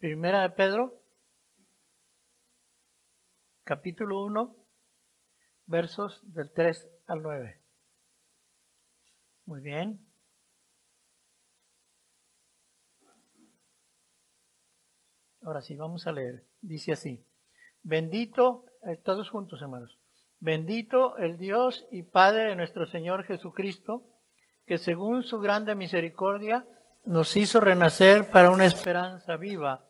Primera de Pedro, capítulo 1, versos del 3 al 9. Muy bien. Ahora sí, vamos a leer. Dice así. Bendito, eh, todos juntos hermanos. Bendito el Dios y Padre de nuestro Señor Jesucristo, que según su grande misericordia nos hizo renacer para una esperanza viva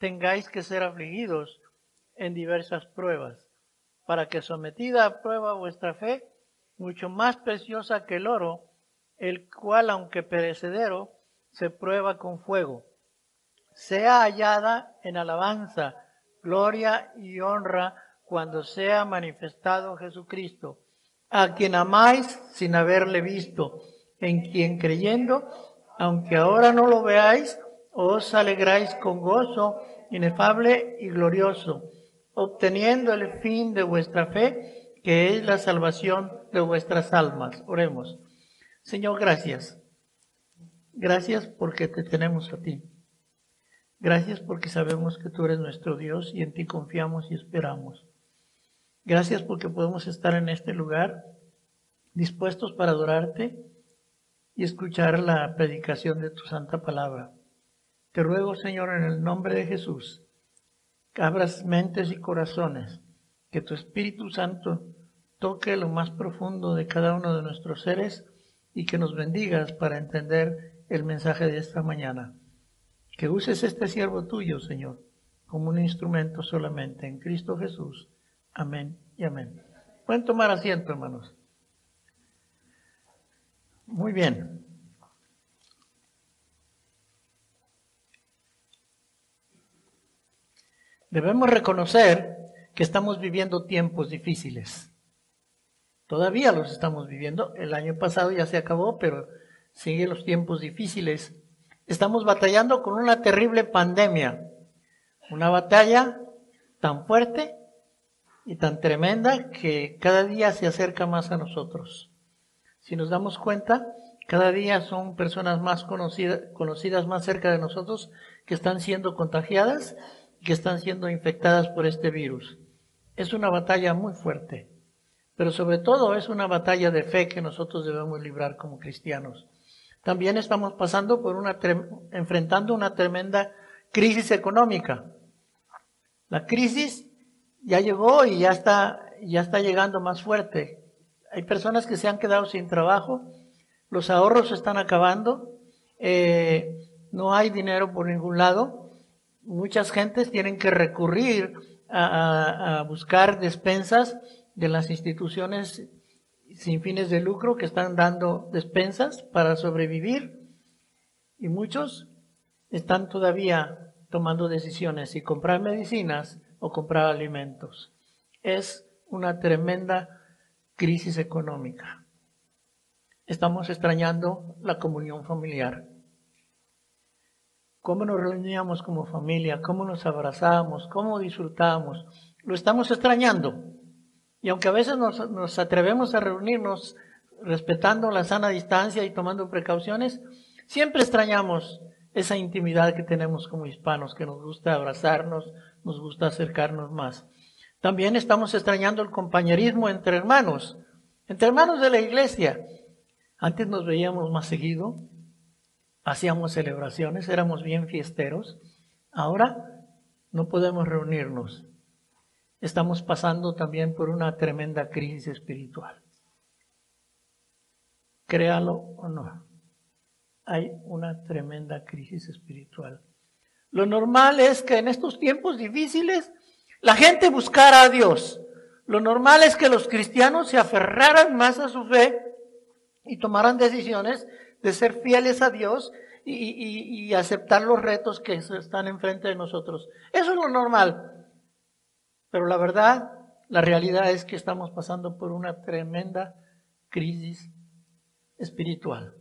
tengáis que ser afligidos en diversas pruebas, para que sometida a prueba vuestra fe, mucho más preciosa que el oro, el cual, aunque perecedero, se prueba con fuego, sea hallada en alabanza, gloria y honra cuando sea manifestado Jesucristo, a quien amáis sin haberle visto, en quien creyendo, aunque ahora no lo veáis, os alegráis con gozo inefable y glorioso, obteniendo el fin de vuestra fe, que es la salvación de vuestras almas. Oremos. Señor, gracias. Gracias porque te tenemos a ti. Gracias porque sabemos que tú eres nuestro Dios y en ti confiamos y esperamos. Gracias porque podemos estar en este lugar dispuestos para adorarte y escuchar la predicación de tu santa palabra. Te ruego, Señor, en el nombre de Jesús, que abras mentes y corazones, que tu Espíritu Santo toque lo más profundo de cada uno de nuestros seres y que nos bendigas para entender el mensaje de esta mañana. Que uses este siervo tuyo, Señor, como un instrumento solamente en Cristo Jesús. Amén y amén. Pueden tomar asiento, hermanos. Muy bien. Debemos reconocer que estamos viviendo tiempos difíciles. Todavía los estamos viviendo. El año pasado ya se acabó, pero siguen los tiempos difíciles estamos batallando con una terrible pandemia, una batalla tan fuerte y tan tremenda que cada día se acerca más a nosotros. Si nos damos cuenta, cada día son personas más conocidas, conocidas más cerca de nosotros que están siendo contagiadas que están siendo infectadas por este virus. Es una batalla muy fuerte, pero sobre todo es una batalla de fe que nosotros debemos librar como cristianos. También estamos pasando por una, enfrentando una tremenda crisis económica. La crisis ya llegó y ya está, ya está llegando más fuerte. Hay personas que se han quedado sin trabajo, los ahorros están acabando, eh, no hay dinero por ningún lado. Muchas gentes tienen que recurrir a, buscar despensas de las instituciones sin fines de lucro que están dando despensas para sobrevivir y muchos están todavía tomando decisiones si comprar medicinas o comprar alimentos. Es una tremenda crisis económica. Estamos extrañando la comunión familiar. Cómo nos reuníamos como familia, cómo nos abrazábamos, cómo disfrutábamos. Lo estamos extrañando. Y aunque a veces nos, atrevemos a reunirnos respetando la sana distancia y tomando precauciones, siempre extrañamos esa intimidad que tenemos como hispanos, que nos gusta abrazarnos, nos gusta acercarnos más. También estamos extrañando el compañerismo entre hermanos, entre hermanos de la iglesia. Antes nos veíamos más seguido, hacíamos celebraciones, éramos bien fiesteros. Ahora no podemos reunirnos estamos pasando también por una tremenda crisis espiritual. Créalo o no, hay una tremenda crisis espiritual. Lo normal es que en estos tiempos difíciles la gente buscara a Dios. Lo normal es que los cristianos se aferraran más a su fe y tomaran decisiones de ser fieles a Dios y, aceptar los retos que están enfrente de nosotros. Eso es lo normal. Pero la verdad, la realidad es que estamos pasando por una tremenda crisis espiritual.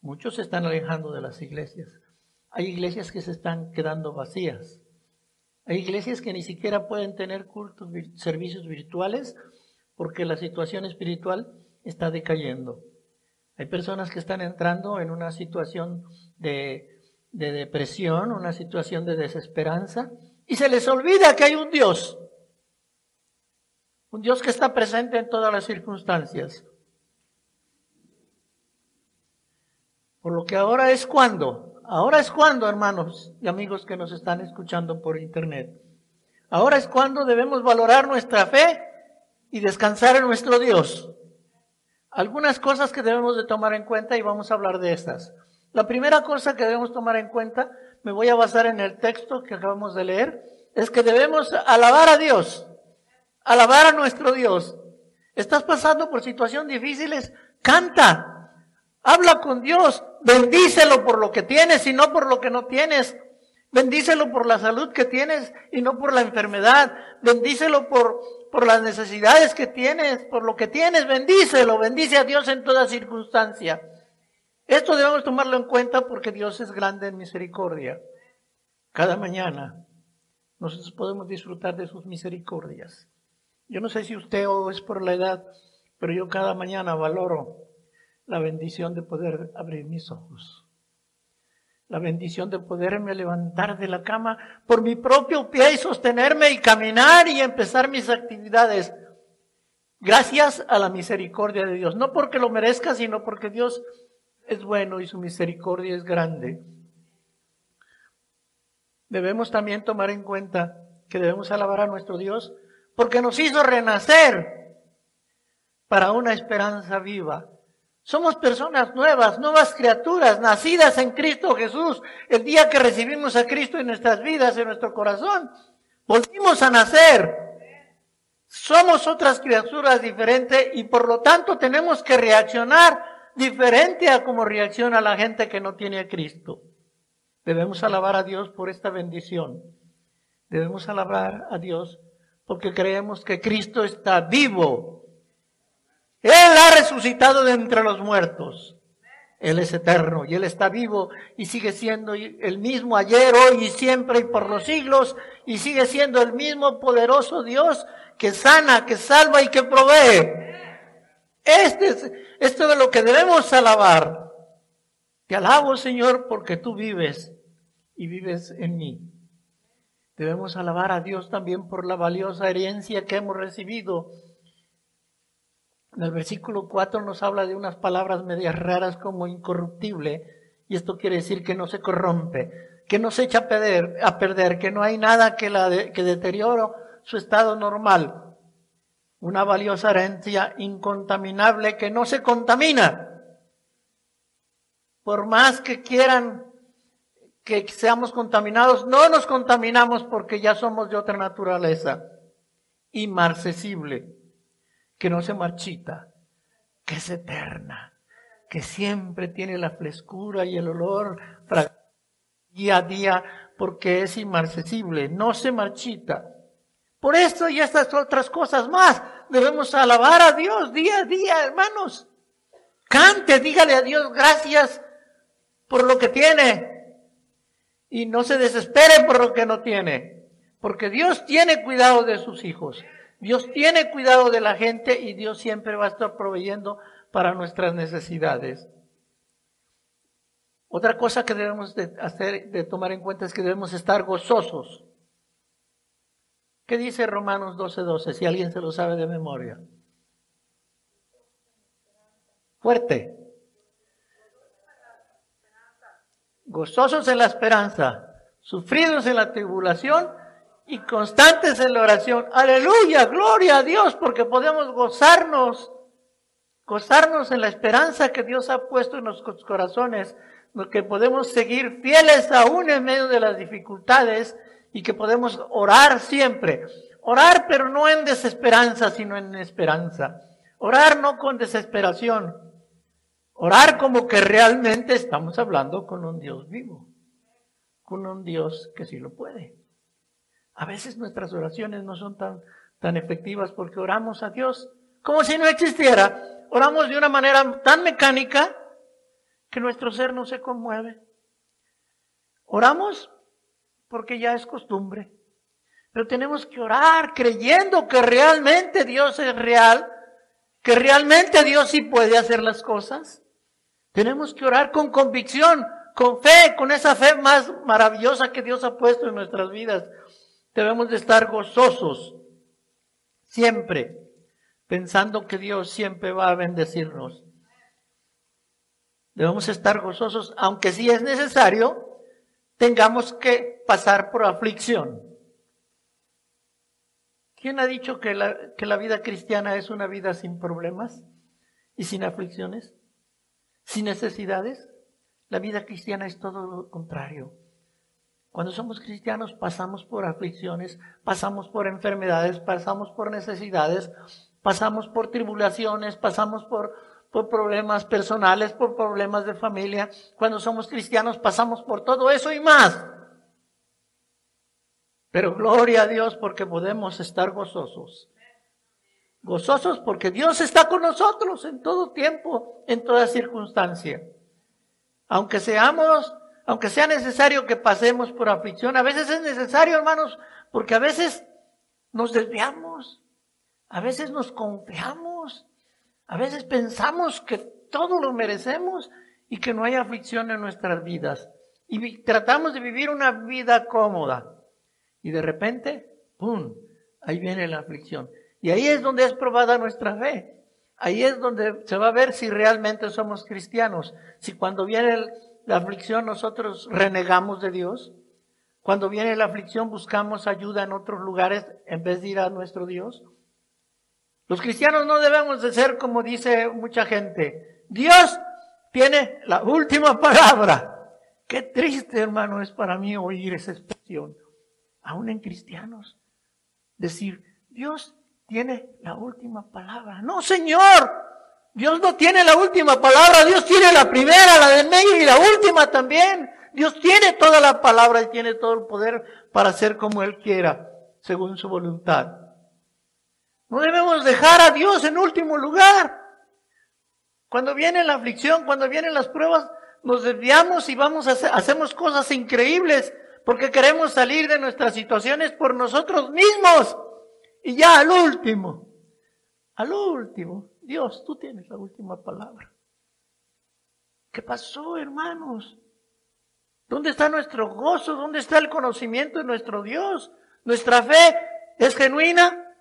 Muchos se están alejando de las iglesias. Hay iglesias que se están quedando vacías. Hay iglesias que ni siquiera pueden tener cultos, servicios virtuales porque la situación espiritual está decayendo. Hay personas que están entrando en una situación de, de depresión, una situación de desesperanza, y se les olvida que hay un Dios. Un Dios que está presente en todas las circunstancias. Por lo que ahora es cuando, ahora es cuando, hermanos y amigos que nos están escuchando por internet. Ahora es cuando debemos valorar nuestra fe y descansar en nuestro Dios. Algunas cosas que debemos de tomar en cuenta y vamos a hablar de estas. La primera cosa que debemos tomar en cuenta, me voy a basar en el texto que acabamos de leer, es que debemos alabar a Dios, alabar a nuestro Dios. Estás pasando por situaciones difíciles, canta, habla con Dios, bendícelo por lo que tienes y no por lo que no tienes. Bendícelo por la salud que tienes y no por la enfermedad. Bendícelo por, por las necesidades que tienes, por lo que tienes. Bendícelo, bendice a Dios en toda circunstancia. Esto debemos tomarlo en cuenta porque Dios es grande en misericordia. Cada mañana nosotros podemos disfrutar de sus misericordias. Yo no sé si usted o es por la edad, pero yo cada mañana valoro la bendición de poder abrir mis ojos. La bendición de poderme levantar de la cama por mi propio pie y sostenerme y caminar y empezar mis actividades. Gracias a la misericordia de Dios. No porque lo merezca, sino porque Dios es bueno y su misericordia es grande. Debemos también tomar en cuenta que debemos alabar a nuestro Dios porque nos hizo renacer para una esperanza viva. Somos personas nuevas, nuevas criaturas, nacidas en Cristo Jesús. El día que recibimos a Cristo en nuestras vidas, en nuestro corazón, volvimos a nacer. Somos otras criaturas diferentes y por lo tanto tenemos que reaccionar diferente a como reacciona la gente que no tiene a Cristo. Debemos alabar a Dios por esta bendición. Debemos alabar a Dios porque creemos que Cristo está vivo él ha resucitado de entre los muertos. Él es eterno y Él está vivo y sigue siendo el mismo ayer, hoy y siempre y por los siglos y sigue siendo el mismo poderoso Dios que sana, que salva y que provee. Este es, esto de lo que debemos alabar. Te alabo, Señor, porque tú vives y vives en mí. Debemos alabar a Dios también por la valiosa herencia que hemos recibido en el versículo 4 nos habla de unas palabras medias raras como incorruptible, y esto quiere decir que no se corrompe, que no se echa a perder, a perder que no hay nada que, la que deteriore su estado normal. Una valiosa herencia incontaminable que no se contamina. Por más que quieran que seamos contaminados, no nos contaminamos porque ya somos de otra naturaleza, inmarcesible que no se marchita, que es eterna, que siempre tiene la frescura y el olor día a día porque es inmarcesible, no se marchita. Por esto y estas otras cosas más, debemos alabar a Dios día a día, hermanos. Cante, dígale a Dios gracias por lo que tiene y no se desespere por lo que no tiene, porque Dios tiene cuidado de sus hijos. Dios tiene cuidado de la gente y Dios siempre va a estar proveyendo para nuestras necesidades. Otra cosa que debemos de hacer, de tomar en cuenta es que debemos estar gozosos. ¿Qué dice Romanos 12:12? 12, si alguien se lo sabe de memoria. Fuerte. Gozosos en la esperanza, sufridos en la tribulación y constantes en la oración. Aleluya, gloria a Dios, porque podemos gozarnos, gozarnos en la esperanza que Dios ha puesto en nuestros corazones, que podemos seguir fieles aún en medio de las dificultades y que podemos orar siempre. Orar, pero no en desesperanza, sino en esperanza. Orar no con desesperación, Orar como que realmente estamos hablando con un Dios vivo, con un Dios que sí lo puede. A veces nuestras oraciones no son tan, tan efectivas porque oramos a Dios como si no existiera. Oramos de una manera tan mecánica que nuestro ser no se conmueve. Oramos porque ya es costumbre. Pero tenemos que orar creyendo que realmente Dios es real, que realmente Dios sí puede hacer las cosas. Tenemos que orar con convicción, con fe, con esa fe más maravillosa que Dios ha puesto en nuestras vidas. Debemos de estar gozosos siempre, pensando que Dios siempre va a bendecirnos. Debemos estar gozosos, aunque si es necesario, tengamos que pasar por aflicción. ¿Quién ha dicho que la, que la vida cristiana es una vida sin problemas y sin aflicciones? ¿Sin necesidades? La vida cristiana es todo lo contrario. Cuando somos cristianos pasamos por aflicciones, pasamos por enfermedades, pasamos por necesidades, pasamos por tribulaciones, pasamos por, por problemas personales, por problemas de familia. Cuando somos cristianos pasamos por todo eso y más. Pero gloria a Dios porque podemos estar gozosos. Gozosos porque Dios está con nosotros en todo tiempo, en toda circunstancia. Aunque seamos, aunque sea necesario que pasemos por aflicción, a veces es necesario, hermanos, porque a veces nos desviamos, a veces nos confiamos, a veces pensamos que todo lo merecemos y que no hay aflicción en nuestras vidas. Y tratamos de vivir una vida cómoda. Y de repente, ¡pum! Ahí viene la aflicción. Y ahí es donde es probada nuestra fe. Ahí es donde se va a ver si realmente somos cristianos. Si cuando viene la aflicción nosotros renegamos de Dios. Cuando viene la aflicción buscamos ayuda en otros lugares en vez de ir a nuestro Dios. Los cristianos no debemos de ser como dice mucha gente. Dios tiene la última palabra. Qué triste, hermano, es para mí oír esa expresión aún en cristianos, decir, Dios tiene la última palabra. No, Señor, Dios no tiene la última palabra, Dios tiene la primera, la del medio y la última también. Dios tiene toda la palabra y tiene todo el poder para hacer como Él quiera, según su voluntad. No debemos dejar a Dios en último lugar. Cuando viene la aflicción, cuando vienen las pruebas, nos desviamos y vamos a hacer, hacemos cosas increíbles porque queremos salir de nuestras situaciones por nosotros mismos. Y ya al último, al último, Dios, tú tienes la última palabra. ¿Qué pasó, hermanos? ¿Dónde está nuestro gozo? ¿Dónde está el conocimiento de nuestro Dios? ¿Nuestra fe es genuina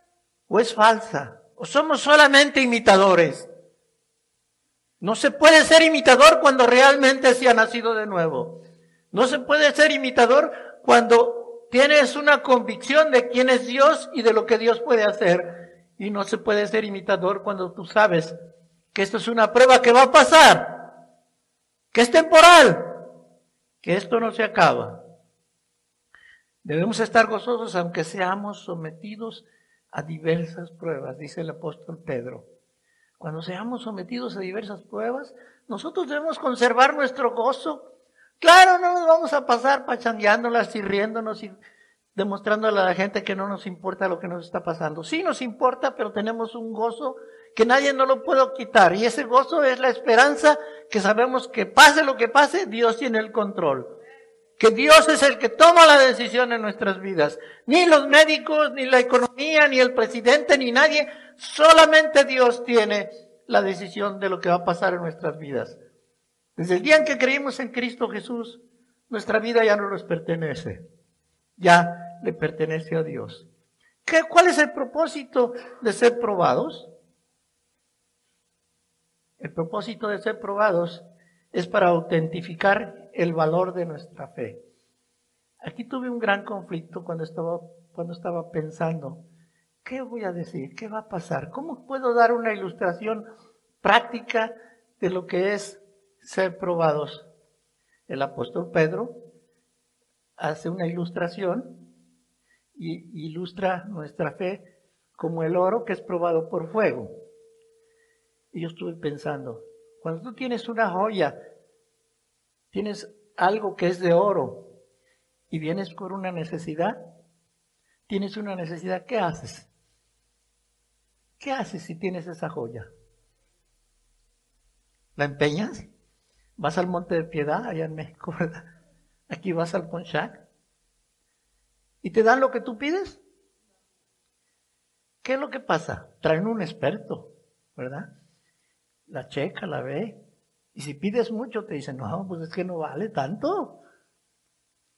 o es falsa? ¿O somos solamente imitadores? No se puede ser imitador cuando realmente se ha nacido de nuevo. No se puede ser imitador cuando tienes una convicción de quién es Dios y de lo que Dios puede hacer. Y no se puede ser imitador cuando tú sabes que esto es una prueba que va a pasar, que es temporal, que esto no se acaba. Debemos estar gozosos aunque seamos sometidos a diversas pruebas, dice el apóstol Pedro. Cuando seamos sometidos a diversas pruebas, nosotros debemos conservar nuestro gozo Claro, no nos vamos a pasar pachangueándolas y riéndonos y demostrándole a la gente que no nos importa lo que nos está pasando. Sí nos importa, pero tenemos un gozo que nadie nos lo puede quitar. Y ese gozo es la esperanza que sabemos que pase lo que pase, Dios tiene el control. Que Dios es el que toma la decisión en nuestras vidas. Ni los médicos, ni la economía, ni el presidente, ni nadie. Solamente Dios tiene la decisión de lo que va a pasar en nuestras vidas. Desde el día en que creímos en Cristo Jesús, nuestra vida ya no nos pertenece, ya le pertenece a Dios. ¿Qué, ¿Cuál es el propósito de ser probados? El propósito de ser probados es para autentificar el valor de nuestra fe. Aquí tuve un gran conflicto cuando estaba, cuando estaba pensando, ¿qué voy a decir? ¿Qué va a pasar? ¿Cómo puedo dar una ilustración práctica de lo que es ser probados. El apóstol Pedro hace una ilustración y ilustra nuestra fe como el oro que es probado por fuego. Y yo estuve pensando, Cuando tú tienes una joya, tienes algo que es de oro y vienes por una necesidad, tienes una necesidad, ¿qué haces? ¿Qué haces si tienes esa joya? ¿La empeñas? ¿Vas al Monte de Piedad, allá en México, verdad? Aquí vas al Ponchac. ¿Y te dan lo que tú pides? ¿Qué es lo que pasa? Traen un experto, ¿verdad? La checa, la ve. Y si pides mucho, te dicen, no, pues es que no vale tanto.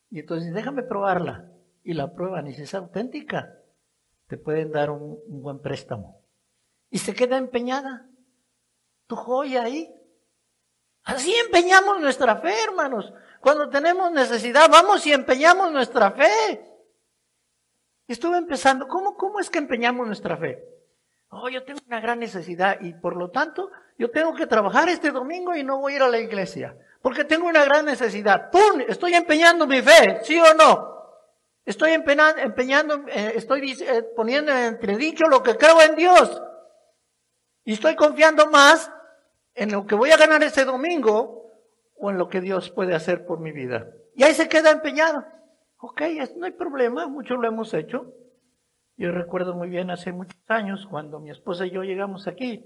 Y entonces déjame probarla. Y la prueban. Y si es auténtica, te pueden dar un, un buen préstamo. Y se queda empeñada. Tu joya ahí. Así empeñamos nuestra fe, hermanos. Cuando tenemos necesidad, vamos y empeñamos nuestra fe. Estuve empezando, ¿cómo, cómo es que empeñamos nuestra fe? Oh, yo tengo una gran necesidad y por lo tanto yo tengo que trabajar este domingo y no voy a ir a la iglesia. Porque tengo una gran necesidad. ¡Pum! Estoy empeñando mi fe, ¿sí o no? Estoy empeñando, empeñando eh, estoy eh, poniendo en entredicho lo que creo en Dios. Y estoy confiando más en lo que voy a ganar este domingo o en lo que Dios puede hacer por mi vida. Y ahí se queda empeñado. Ok, no hay problema, muchos lo hemos hecho. Yo recuerdo muy bien hace muchos años cuando mi esposa y yo llegamos aquí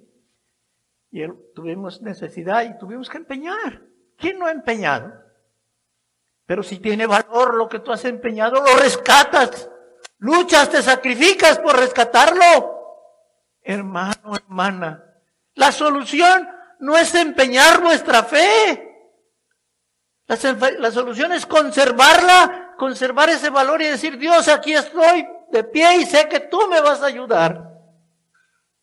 y tuvimos necesidad y tuvimos que empeñar. ¿Quién no ha empeñado? Pero si tiene valor lo que tú has empeñado, lo rescatas. Luchas, te sacrificas por rescatarlo. Hermano, hermana, la solución no es empeñar nuestra fe. La, solución es conservarla, conservar ese valor y decir, Dios, aquí estoy de pie y sé que tú me vas a ayudar.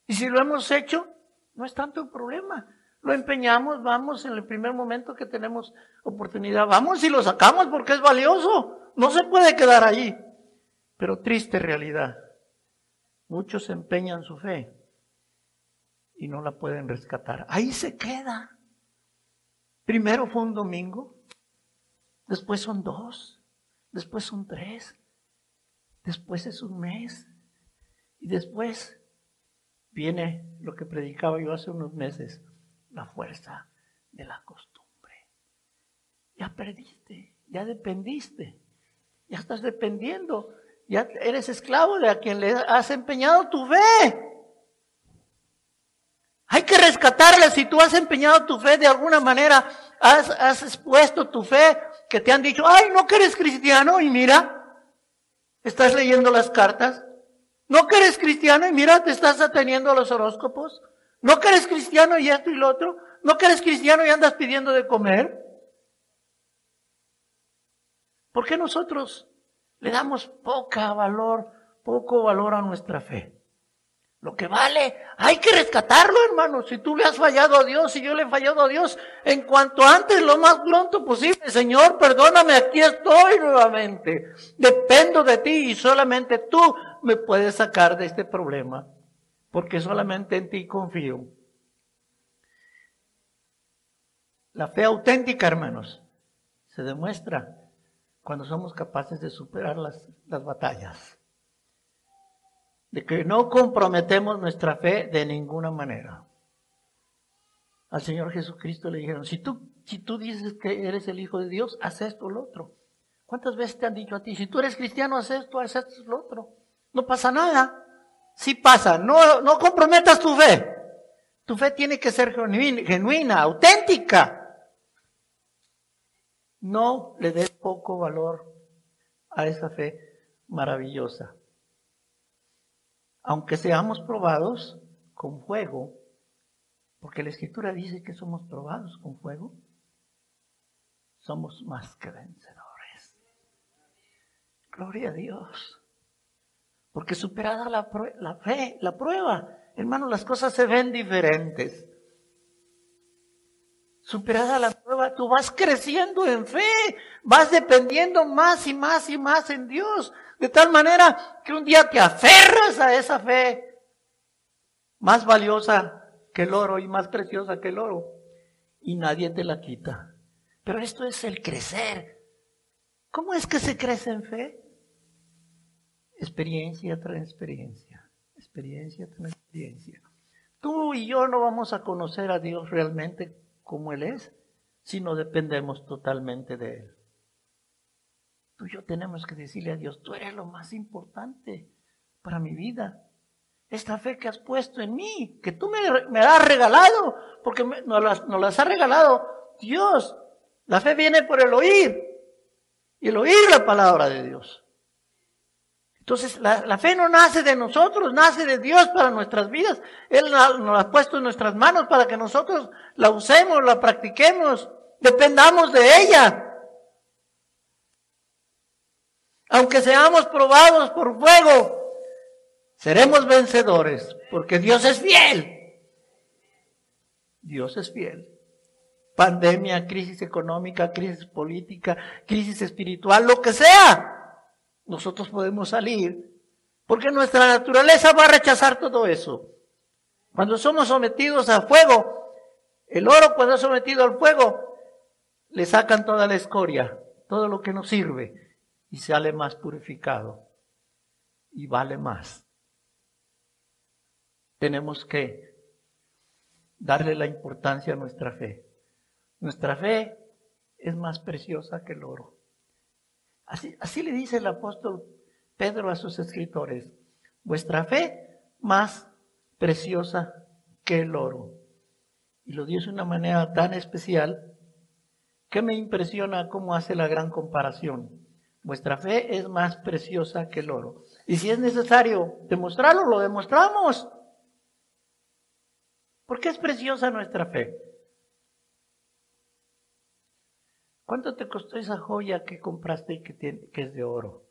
Y si lo hemos hecho, no es tanto el problema. Lo empeñamos, vamos en el primer momento que tenemos oportunidad, vamos y lo sacamos porque es valioso. No se puede quedar allí. Pero triste realidad. Muchos empeñan su fe y no la pueden rescatar. Ahí se queda. Primero fue un domingo, después son dos, después son tres, después es un mes y después viene lo que predicaba yo hace unos meses, la fuerza de la costumbre. Ya perdiste, ya dependiste, ya estás dependiendo, ya eres esclavo de a quien le has empeñado tu fe. Hay que rescatarla si tú has empeñado tu fe de alguna manera, has, has expuesto tu fe, que te han dicho, ay, no que eres cristiano y mira, estás leyendo las cartas, no que eres cristiano y mira, te estás ateniendo a los horóscopos, no que eres cristiano y esto y lo otro, no que eres cristiano y andas pidiendo de comer. ¿Por qué nosotros le damos poca valor, poco valor a nuestra fe? Lo que vale, hay que rescatarlo, hermano. Si tú le has fallado a Dios y yo le he fallado a Dios, en cuanto antes, lo más pronto posible, Señor, perdóname, aquí estoy nuevamente. Dependo de ti y solamente tú me puedes sacar de este problema, porque solamente en ti confío. La fe auténtica, hermanos, se demuestra cuando somos capaces de superar las, las batallas de que no comprometemos nuestra fe de ninguna manera. Al Señor Jesucristo le dijeron, si tú, si tú dices que eres el Hijo de Dios, haz esto o lo otro. ¿Cuántas veces te han dicho a ti, si tú eres cristiano, haz esto, haz esto o lo otro? No pasa nada. Sí pasa. No, no comprometas tu fe. Tu fe tiene que ser genuina, genuina auténtica. No le des poco valor a esa fe maravillosa aunque seamos probados con fuego, porque la escritura dice que somos probados con fuego, somos más que vencedores. Gloria a Dios. Porque superada la, la fe, la prueba, hermano, las cosas se ven diferentes. Superada la prueba, tú vas creciendo en fe, vas dependiendo más y más y más en Dios. De tal manera que un día te aferras a esa fe, más valiosa que el oro y más preciosa que el oro, y nadie te la quita. Pero esto es el crecer. ¿Cómo es que se crece en fe? Experiencia tras experiencia, experiencia tras experiencia. Tú y yo no vamos a conocer a Dios realmente como Él es si no dependemos totalmente de Él. Tú y yo tenemos que decirle a Dios, tú eres lo más importante para mi vida. Esta fe que has puesto en mí, que tú me, me has regalado, porque nos, las, nos las ha regalado Dios. La fe viene por el oír y el oír la palabra de Dios. Entonces, la, la, fe no nace de nosotros, nace de Dios para nuestras vidas. Él nos ha puesto en nuestras manos para que nosotros la usemos, la practiquemos, dependamos de ella. Aunque seamos probados por fuego, seremos vencedores, porque Dios es fiel. Dios es fiel. Pandemia, crisis económica, crisis política, crisis espiritual, lo que sea, nosotros podemos salir, porque nuestra naturaleza va a rechazar todo eso. Cuando somos sometidos a fuego, el oro cuando es sometido al fuego, le sacan toda la escoria, todo lo que nos sirve y sale más purificado y vale más. Tenemos que darle la importancia a nuestra fe. Nuestra fe es más preciosa que el oro. Así, le dice el apóstol Pedro a sus escritores. Vuestra fe más preciosa que el oro. Y lo dice de una manera tan especial que me impresiona cómo hace la gran comparación. Vuestra fe es más preciosa que el oro. Y si es necesario demostrarlo, lo demostramos. ¿Por qué es preciosa nuestra fe? ¿Cuánto te costó esa joya que compraste y que, es de oro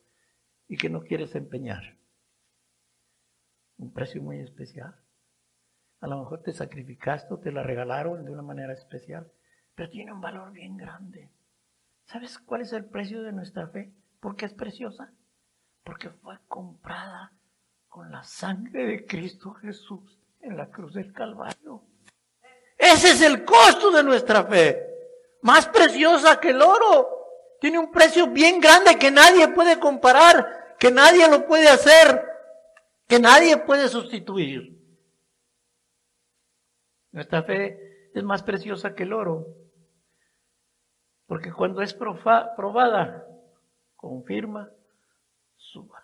y que no quieres empeñar? Un precio muy especial. A lo mejor te sacrificaste o te la regalaron de una manera especial, pero tiene un valor bien grande. ¿Sabes cuál es el precio de nuestra fe? ¿Por qué es preciosa? Porque fue comprada con la sangre de Cristo Jesús en la cruz del Calvario. Ese es el costo de nuestra fe. Más preciosa que el oro. Tiene un precio bien grande que nadie puede comparar, que nadie lo puede hacer, que nadie puede sustituir. Nuestra fe es más preciosa que el oro. Porque cuando es probada, confirma su valor.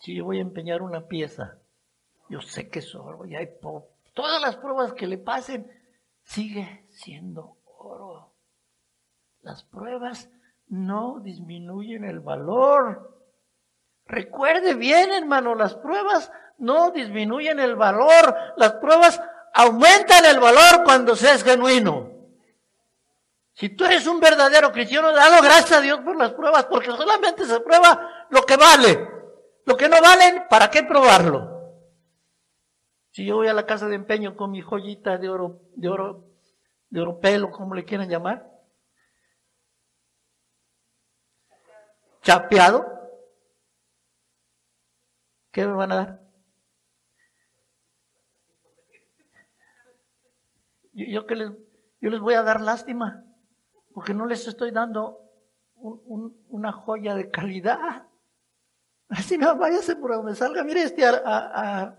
Si yo voy a empeñar una pieza, yo sé que es oro y hay todas las pruebas que le pasen, sigue siendo oro. Las pruebas no disminuyen el valor. Recuerde bien, hermano, las pruebas no disminuyen el valor. Las pruebas aumentan el valor cuando se es genuino. Si tú eres un verdadero cristiano, dalo gracias a Dios por las pruebas, porque solamente se prueba lo que vale. Lo que no vale, ¿para qué probarlo? Si yo voy a la casa de empeño con mi joyita de oro, de oro, de oro pelo, como le quieran llamar, chapeado, ¿qué me van a dar? Yo, les, voy a dar lástima porque no les estoy dando una joya de calidad. Así no, váyase por donde salga. Mire, este a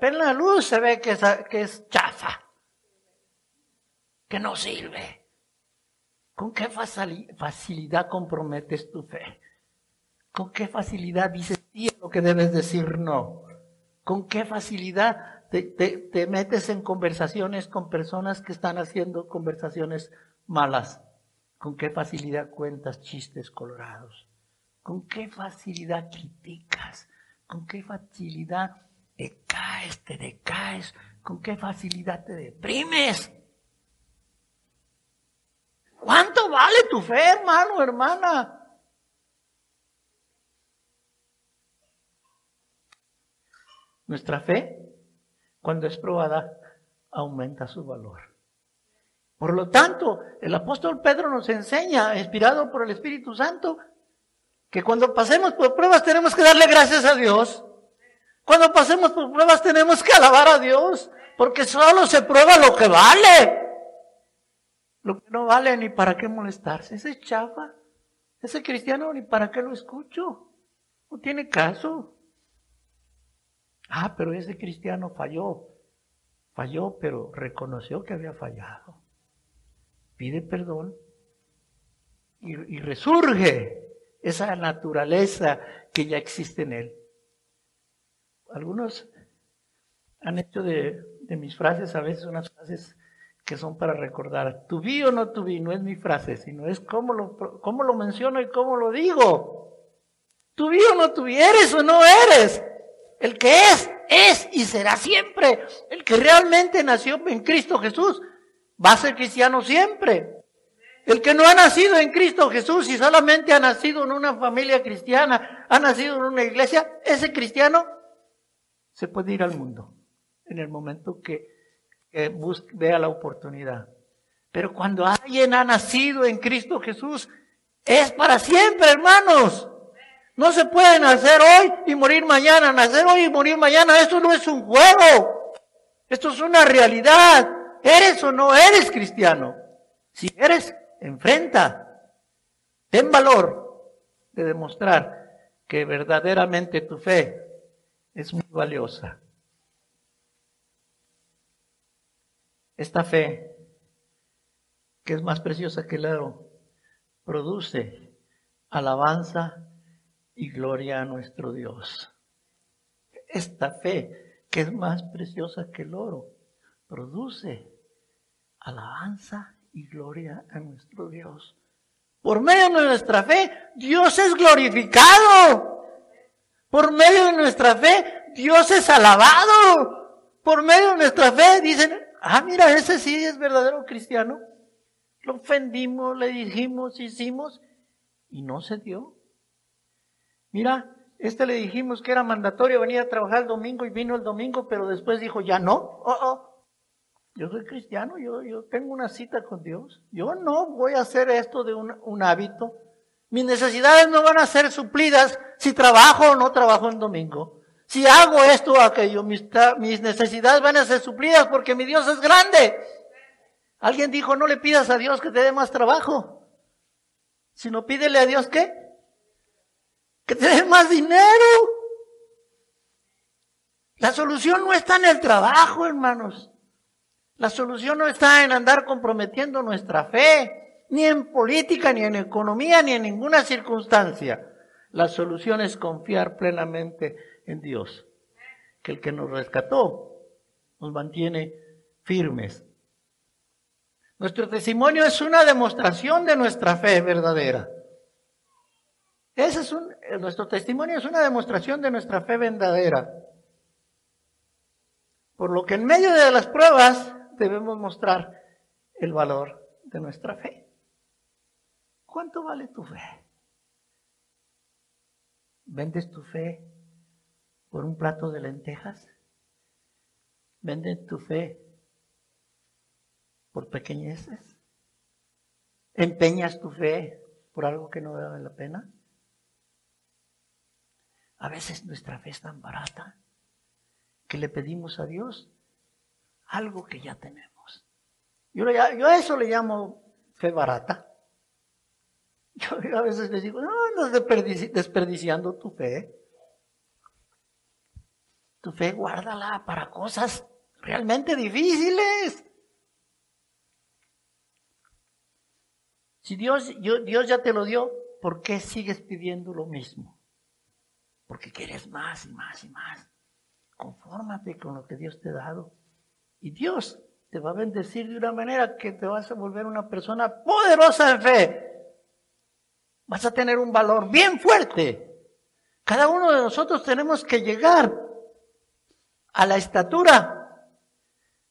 plena luz se ve que es, chafa, que no sirve. ¿Con qué facilidad comprometes tu fe? ¿Con qué facilidad dices sí lo que debes decir no? ¿Con qué facilidad te, metes en conversaciones con personas que están haciendo conversaciones malas. ¿Con qué facilidad cuentas chistes colorados? ¿Con qué facilidad criticas? ¿Con qué facilidad te caes, te decaes? ¿Con qué facilidad te deprimes? ¿Cuánto vale tu fe, hermano, hermana? Nuestra fe cuando es probada, aumenta su valor. Por lo tanto, el apóstol Pedro nos enseña, inspirado por el Espíritu Santo, que cuando pasemos por pruebas tenemos que darle gracias a Dios. Cuando pasemos por pruebas tenemos que alabar a Dios, porque solo se prueba lo que vale. Lo que no vale ni para qué molestarse. Ese chafa, ese cristiano ni para qué lo escucho. No tiene caso. Ah, pero ese cristiano falló. Falló, pero reconoció que había fallado. Pide perdón y, resurge esa naturaleza que ya existe en él. Algunos han hecho de, mis frases a veces unas frases que son para recordar. Tu vi o no tu vi, no es mi frase, sino es cómo lo, cómo lo menciono y cómo lo digo. Tu vi o no tu vi, eres o no eres. El que es, es y será siempre. El que realmente nació en Cristo Jesús va a ser cristiano siempre. El que no ha nacido en Cristo Jesús y solamente ha nacido en una familia cristiana, ha nacido en una iglesia, ese cristiano se puede ir al mundo en el momento que, vea la oportunidad. Pero cuando alguien ha nacido en Cristo Jesús, es para siempre, hermanos. No se puede nacer hoy y morir mañana. Nacer hoy y morir mañana, esto no es un juego. Esto es una realidad. ¿Eres o no eres cristiano? Si eres, enfrenta, ten valor de demostrar que verdaderamente tu fe es muy valiosa. Esta fe, que es más preciosa que el oro, produce alabanza y gloria a nuestro Dios. Esta fe, que es más preciosa que el oro, produce alabanza y gloria a nuestro Dios. Por medio de nuestra fe, Dios es glorificado. Por medio de nuestra fe, Dios es alabado. Por medio de nuestra fe, dicen, ah, mira, ese sí es verdadero cristiano. Lo ofendimos, le dijimos, hicimos, y no se dio. Mira, este le dijimos que era mandatorio venir a trabajar el domingo y vino el domingo, pero después dijo, ya no. Oh, oh. Yo soy cristiano, yo, yo tengo una cita con Dios. Yo no voy a hacer esto de un, hábito. Mis necesidades no van a ser suplidas si trabajo o no trabajo en domingo. Si hago esto o aquello, mis, mis necesidades van a ser suplidas porque mi Dios es grande. Alguien dijo, no le pidas a Dios que te dé más trabajo, sino pídele a Dios que, que te dé más dinero. La solución no está en el trabajo, hermanos. La solución no está en andar comprometiendo nuestra fe, ni en política, ni en economía, ni en ninguna circunstancia. La solución es confiar plenamente en Dios, que el que nos rescató nos mantiene firmes. Nuestro testimonio es una demostración de nuestra fe verdadera. Ese es un, nuestro testimonio es una demostración de nuestra fe verdadera. Por lo que en medio de las pruebas debemos mostrar el valor de nuestra fe. ¿Cuánto vale tu fe? ¿Vendes tu fe por un plato de lentejas? ¿Vendes tu fe por pequeñeces? ¿Empeñas tu fe por algo que no vale la pena? A veces nuestra fe es tan barata que le pedimos a Dios algo que ya tenemos. Yo, yo a eso le llamo fe barata. Yo, a veces les digo, no, no desperdiciando tu fe. Tu fe guárdala para cosas realmente difíciles. Si Dios, Dios ya te lo dio, ¿por qué sigues pidiendo lo mismo? Porque quieres más y más y más. Confórmate con lo que Dios te ha dado. Y Dios te va a bendecir de una manera que te vas a volver una persona poderosa en fe. Vas a tener un valor bien fuerte. Cada uno de nosotros tenemos que llegar a la estatura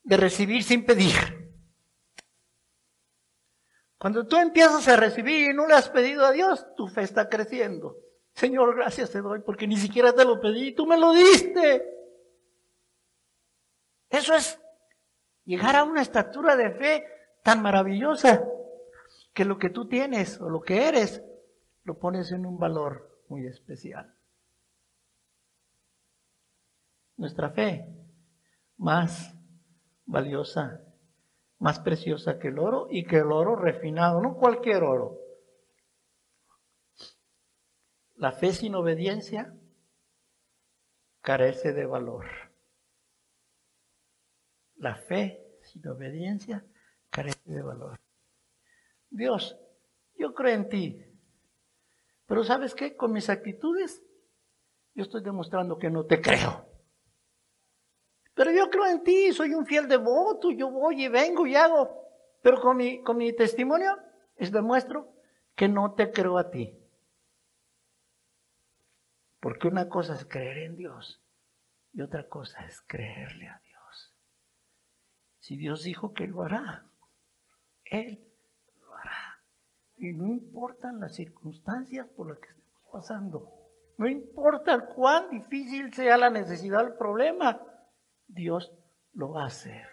de recibir sin pedir. Cuando tú empiezas a recibir y no le has pedido a Dios, tu fe está creciendo. Señor, gracias te doy porque ni siquiera te lo pedí, tú me lo diste. Eso es Llegar a una estatura de fe tan maravillosa que lo que tú tienes o lo que eres lo pones en un valor muy especial. Nuestra fe más valiosa, más preciosa que el oro y que el oro refinado, no cualquier oro. La fe sin obediencia carece de valor. La fe sin obediencia carece de valor. Dios, yo creo en ti, pero ¿sabes qué? Con mis actitudes, yo estoy demostrando que no te creo. Pero yo creo en ti, soy un fiel devoto, yo voy y vengo y hago. Pero con mi, con mi testimonio les demuestro que no te creo a ti. Porque una cosa es creer en Dios y otra cosa es creerle a Dios. Si Dios dijo que lo hará, Él lo hará. Y no importan las circunstancias por las que estemos pasando. No importa cuán difícil sea la necesidad del problema, Dios lo va a hacer.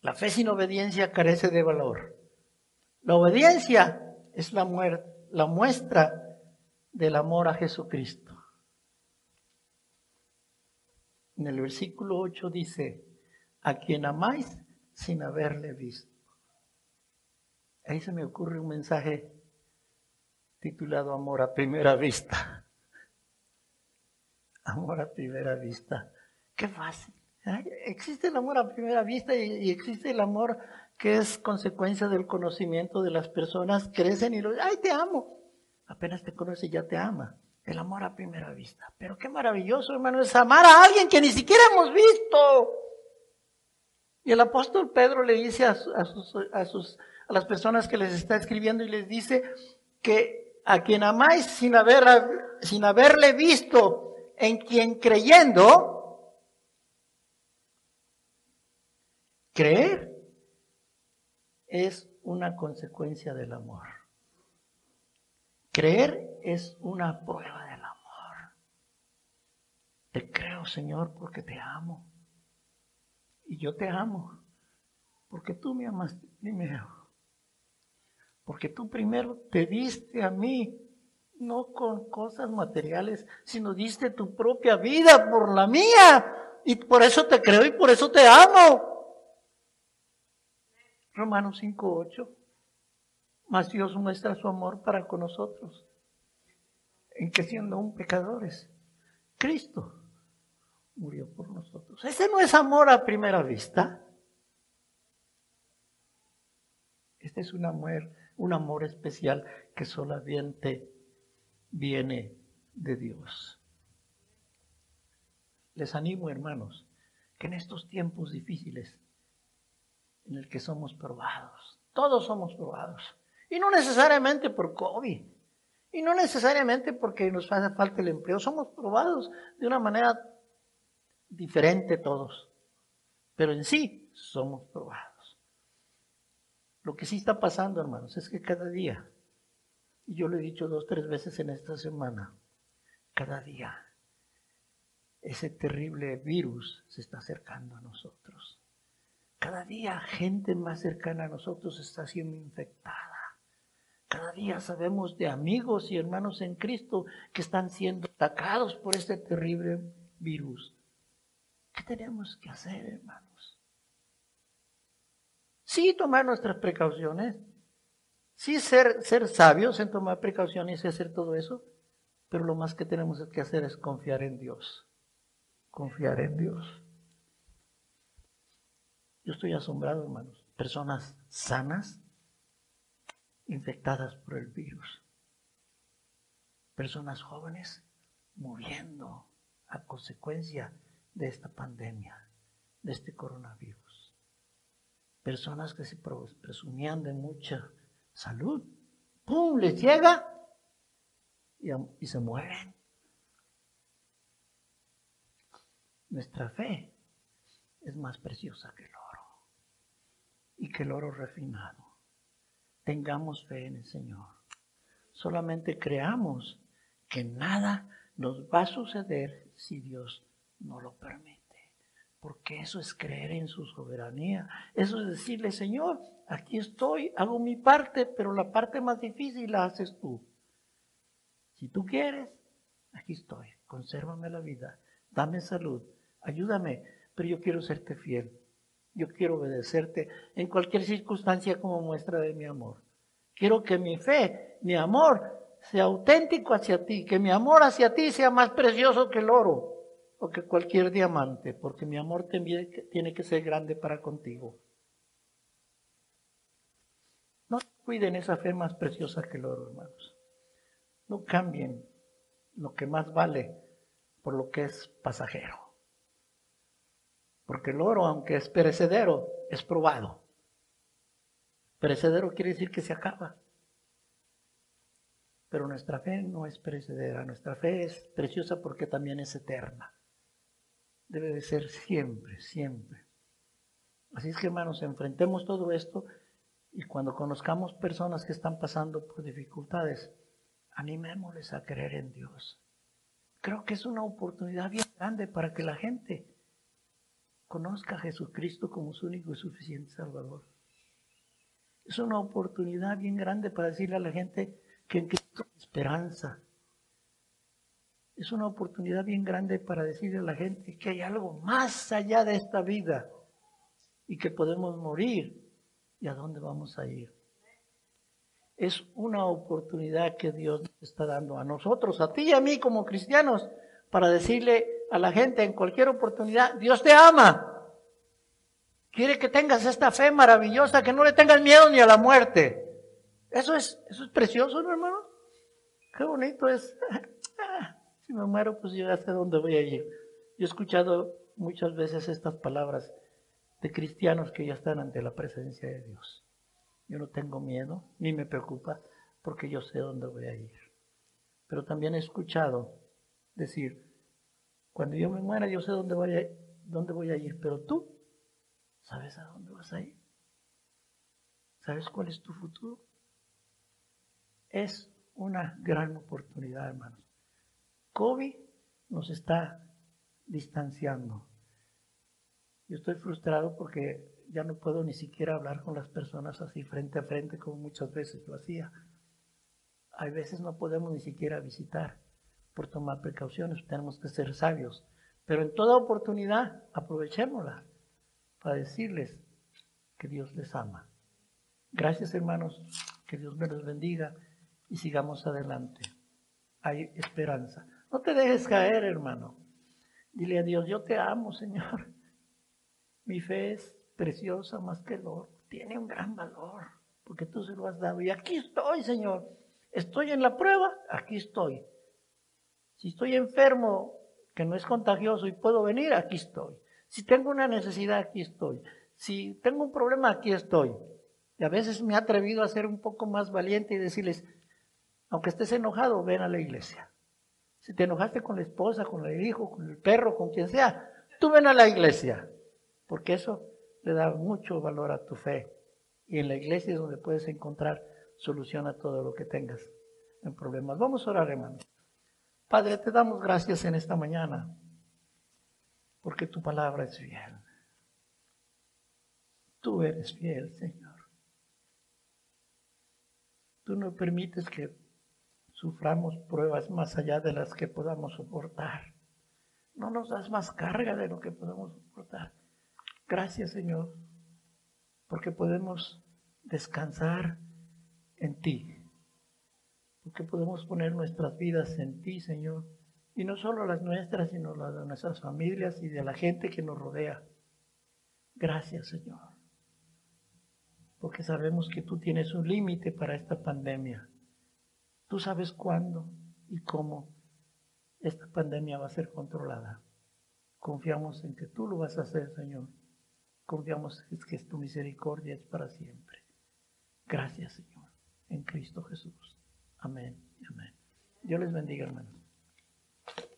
La fe sin obediencia carece de valor. La obediencia es la muestra del amor a Jesucristo. En el versículo 8 dice, a quien amáis sin haberle visto. Ahí se me ocurre un mensaje titulado Amor a primera vista. Amor a primera vista. Qué fácil. Existe el amor a primera vista y, existe el amor que es consecuencia del conocimiento de las personas. Crecen y lo ay, te amo. Apenas te conoce ya te ama. El amor a primera vista. Pero qué maravilloso, hermano, es amar a alguien que ni siquiera hemos visto. Y el apóstol Pedro le dice a, sus, a, sus, a las personas que les está escribiendo y les dice que a quien amáis sin, haber, sin haberle visto, en quien creyendo, creer es una consecuencia del amor. Creer es una prueba del amor. Te creo, Señor, porque te amo. Y yo te amo, porque tú me amaste primero. Porque tú primero te diste a mí, no con cosas materiales, sino diste tu propia vida por la mía. Y por eso te creo y por eso te amo. Romanos 5.8. Mas Dios muestra su amor para con nosotros. En que siendo un pecadores, Cristo murió por nosotros. Ese no es amor a primera vista. Este es un amor, un amor especial que solamente viene de Dios. Les animo, hermanos, que en estos tiempos difíciles en el que somos probados, todos somos probados, y no necesariamente por COVID. Y no necesariamente porque nos hace falta el empleo. Somos probados de una manera diferente todos. Pero en sí somos probados. Lo que sí está pasando, hermanos, es que cada día, y yo lo he dicho dos, tres veces en esta semana, cada día ese terrible virus se está acercando a nosotros. Cada día gente más cercana a nosotros está siendo infectada. Cada día sabemos de amigos y hermanos en Cristo que están siendo atacados por este terrible virus. ¿Qué tenemos que hacer, hermanos? Sí, tomar nuestras precauciones. Sí, ser, ser sabios en tomar precauciones y hacer todo eso. Pero lo más que tenemos que hacer es confiar en Dios. Confiar en Dios. Yo estoy asombrado, hermanos. Personas sanas, infectadas por el virus. Personas jóvenes muriendo a consecuencia de esta pandemia, de este coronavirus. Personas que se presumían de mucha salud, ¡pum! les llega y, y se mueren. Nuestra fe es más preciosa que el oro y que el oro refinado tengamos fe en el Señor. Solamente creamos que nada nos va a suceder si Dios no lo permite. Porque eso es creer en su soberanía. Eso es decirle, Señor, aquí estoy, hago mi parte, pero la parte más difícil la haces tú. Si tú quieres, aquí estoy. Consérvame la vida, dame salud, ayúdame, pero yo quiero serte fiel. Yo quiero obedecerte en cualquier circunstancia como muestra de mi amor. Quiero que mi fe, mi amor, sea auténtico hacia ti, que mi amor hacia ti sea más precioso que el oro o que cualquier diamante, porque mi amor tiene que ser grande para contigo. No cuiden esa fe más preciosa que el oro, hermanos. No cambien lo que más vale por lo que es pasajero. Porque el oro, aunque es perecedero, es probado. Perecedero quiere decir que se acaba. Pero nuestra fe no es perecedera, nuestra fe es preciosa porque también es eterna. Debe de ser siempre, siempre. Así es que hermanos, enfrentemos todo esto y cuando conozcamos personas que están pasando por dificultades, animémosles a creer en Dios. Creo que es una oportunidad bien grande para que la gente conozca a Jesucristo como su único y suficiente Salvador. Es una oportunidad bien grande para decirle a la gente que en Cristo hay esperanza. Es una oportunidad bien grande para decirle a la gente que hay algo más allá de esta vida y que podemos morir y a dónde vamos a ir. Es una oportunidad que Dios nos está dando a nosotros, a ti y a mí como cristianos, para decirle a la gente en cualquier oportunidad, Dios te ama. Quiere que tengas esta fe maravillosa, que no le tengas miedo ni a la muerte. Eso es, eso es precioso, ¿no, hermano? Qué bonito es. Si me muero, pues yo ya sé dónde voy a ir. Yo he escuchado muchas veces estas palabras de cristianos que ya están ante la presencia de Dios. Yo no tengo miedo, ni me preocupa, porque yo sé dónde voy a ir. Pero también he escuchado decir, cuando yo me muera, yo sé dónde voy a, dónde voy a ir, pero tú, ¿sabes a dónde vas a ir? ¿Sabes cuál es tu futuro? Es una gran oportunidad, hermanos. COVID nos está distanciando. Yo estoy frustrado porque ya no puedo ni siquiera hablar con las personas así frente a frente como muchas veces lo hacía. Hay veces no podemos ni siquiera visitar por tomar precauciones, tenemos que ser sabios. Pero en toda oportunidad aprovechémosla para decirles que Dios les ama. Gracias hermanos, que Dios me los bendiga y sigamos adelante. Hay esperanza. No te dejes caer, hermano. Dile a Dios, yo te amo, Señor. Mi fe es preciosa más que el oro. Tiene un gran valor, porque tú se lo has dado. Y aquí estoy, Señor. Estoy en la prueba, aquí estoy. Si estoy enfermo, que no es contagioso y puedo venir, aquí estoy. Si tengo una necesidad, aquí estoy. Si tengo un problema, aquí estoy. Y a veces me he atrevido a ser un poco más valiente y decirles, aunque estés enojado, ven a la iglesia. Si te enojaste con la esposa, con el hijo, con el perro, con quien sea, tú ven a la iglesia, porque eso le da mucho valor a tu fe. Y en la iglesia es donde puedes encontrar solución a todo lo que tengas en problemas. Vamos a orar, hermano. Padre, te damos gracias en esta mañana, porque tu palabra es fiel. Tú eres fiel, Señor. Tú no permites que suframos pruebas más allá de las que podamos soportar. No nos das más carga de lo que podemos soportar. Gracias, Señor, porque podemos descansar en ti, porque podemos poner nuestras vidas en ti, Señor, y no solo las nuestras, sino las de nuestras familias y de la gente que nos rodea. Gracias, Señor, porque sabemos que tú tienes un límite para esta pandemia Tú sabes cuándo y cómo esta pandemia va a ser controlada. Confiamos en que tú lo vas a hacer, Señor. Confiamos en que tu misericordia es para siempre. Gracias, Señor, en Cristo Jesús. Amén amén. Dios les bendiga, hermanos.